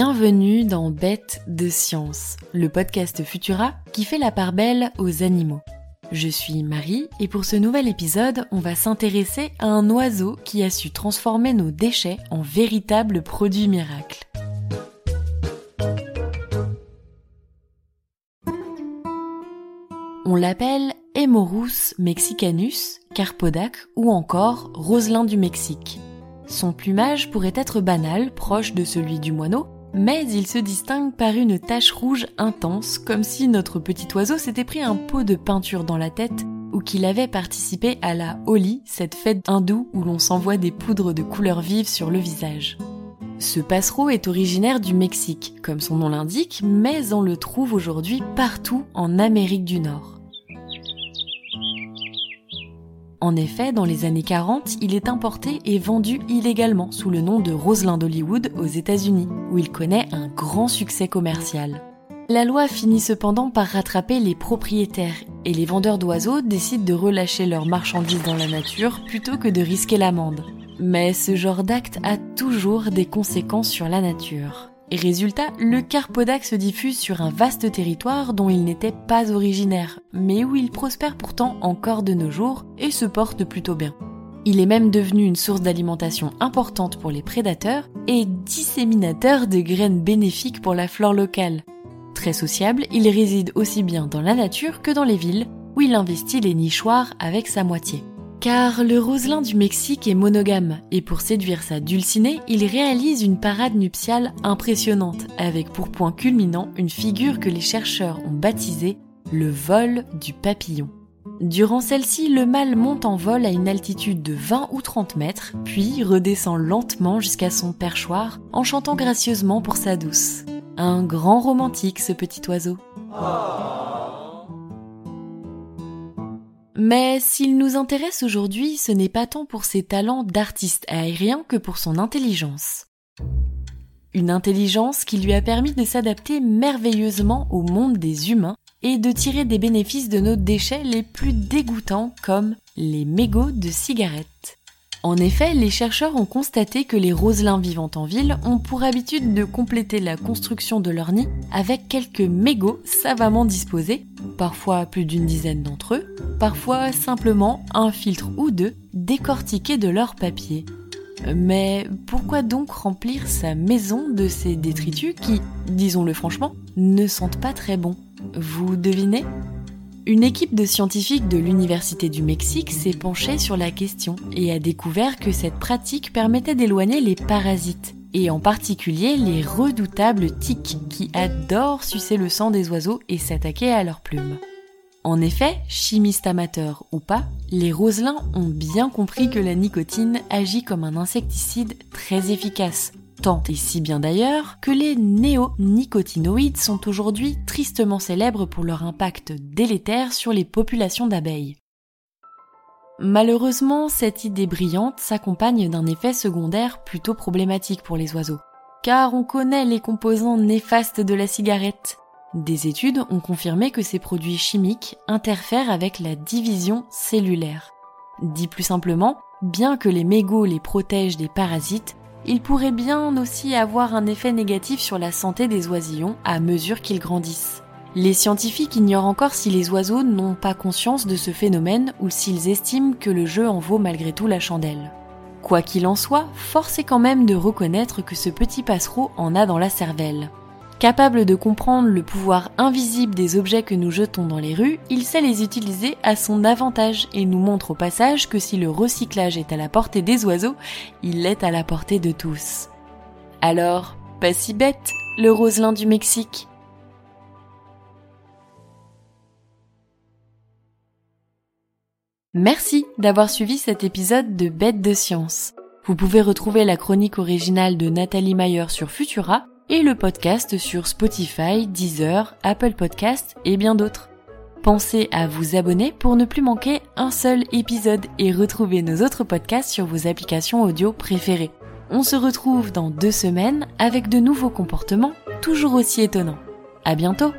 Bienvenue dans Bête de Science, le podcast Futura qui fait la part belle aux animaux. Je suis Marie et pour ce nouvel épisode, on va s'intéresser à un oiseau qui a su transformer nos déchets en véritables produits miracles. On l'appelle Hemorus mexicanus, Carpodac ou encore Roselin du Mexique. Son plumage pourrait être banal, proche de celui du moineau, mais il se distingue par une tache rouge intense, comme si notre petit oiseau s'était pris un pot de peinture dans la tête ou qu'il avait participé à la Holi, cette fête hindoue où l'on s'envoie des poudres de couleurs vives sur le visage. Ce passereau est originaire du Mexique, comme son nom l'indique, mais on le trouve aujourd'hui partout en Amérique du Nord. En effet, dans les années 40, il est importé et vendu illégalement sous le nom de Roselin d'Hollywood aux États-Unis, où il connaît un grand succès commercial. La loi finit cependant par rattraper les propriétaires et les vendeurs d'oiseaux décident de relâcher leurs marchandises dans la nature plutôt que de risquer l'amende. Mais ce genre d'acte a toujours des conséquences sur la nature. Résultat, le carpodac se diffuse sur un vaste territoire dont il n'était pas originaire, mais où il prospère pourtant encore de nos jours et se porte plutôt bien. Il est même devenu une source d'alimentation importante pour les prédateurs et disséminateur de graines bénéfiques pour la flore locale. Très sociable, il réside aussi bien dans la nature que dans les villes, où il investit les nichoirs avec sa moitié. Car le roselin du Mexique est monogame et pour séduire sa dulcinée, il réalise une parade nuptiale impressionnante avec pour point culminant une figure que les chercheurs ont baptisée le vol du papillon. Durant celle-ci, le mâle monte en vol à une altitude de 20 ou 30 mètres, puis redescend lentement jusqu'à son perchoir en chantant gracieusement pour sa douce. Un grand romantique ce petit oiseau. Mais s'il nous intéresse aujourd'hui, ce n'est pas tant pour ses talents d'artiste aérien que pour son intelligence. Une intelligence qui lui a permis de s'adapter merveilleusement au monde des humains et de tirer des bénéfices de nos déchets les plus dégoûtants comme les mégots de cigarettes. En effet, les chercheurs ont constaté que les roselins vivant en ville ont pour habitude de compléter la construction de leur nid avec quelques mégots savamment disposés, parfois plus d'une dizaine d'entre eux, parfois simplement un filtre ou deux décortiqués de leur papier. Mais pourquoi donc remplir sa maison de ces détritus qui, disons-le franchement, ne sentent pas très bon? Vous devinez? Une équipe de scientifiques de l'Université du Mexique s'est penchée sur la question et a découvert que cette pratique permettait d'éloigner les parasites, et en particulier les redoutables tiques qui adorent sucer le sang des oiseaux et s'attaquer à leurs plumes. En effet, chimistes amateurs ou pas, les roselins ont bien compris que la nicotine agit comme un insecticide très efficace, Tant et si bien d'ailleurs que les néonicotinoïdes sont aujourd'hui tristement célèbres pour leur impact délétère sur les populations d'abeilles. Malheureusement, cette idée brillante s'accompagne d'un effet secondaire plutôt problématique pour les oiseaux, car on connaît les composants néfastes de la cigarette. Des études ont confirmé que ces produits chimiques interfèrent avec la division cellulaire. Dit plus simplement, bien que les mégots les protègent des parasites, il pourrait bien aussi avoir un effet négatif sur la santé des oisillons à mesure qu'ils grandissent. Les scientifiques ignorent encore si les oiseaux n'ont pas conscience de ce phénomène ou s'ils estiment que le jeu en vaut malgré tout la chandelle. Quoi qu'il en soit, force est quand même de reconnaître que ce petit passereau en a dans la cervelle. Capable de comprendre le pouvoir invisible des objets que nous jetons dans les rues, il sait les utiliser à son avantage et nous montre au passage que si le recyclage est à la portée des oiseaux, il l'est à la portée de tous. Alors, pas si bête, le roselin du Mexique. Merci d'avoir suivi cet épisode de Bête de Science. Vous pouvez retrouver la chronique originale de Nathalie Mayer sur Futura et le podcast sur Spotify, Deezer, Apple Podcast et bien d'autres. Pensez à vous abonner pour ne plus manquer un seul épisode et retrouver nos autres podcasts sur vos applications audio préférées. On se retrouve dans deux semaines avec de nouveaux comportements toujours aussi étonnants. À bientôt!